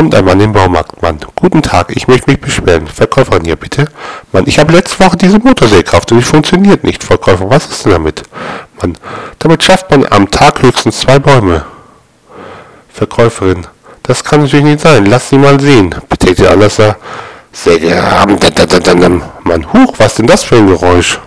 kommt ein Mann im Baumarkt. Mann, guten Tag, ich möchte mich beschweren. Verkäuferin hier, bitte. Mann, ich habe letzte Woche diese Motorsäge gekauft und die funktioniert nicht. Verkäufer, was ist denn damit? Mann, damit schafft man am Tag höchstens zwei Bäume. Verkäuferin, das kann natürlich nicht sein. Lass sie mal sehen. Betätigt Anlasser. Säge. Mann, huch, was denn das für ein Geräusch?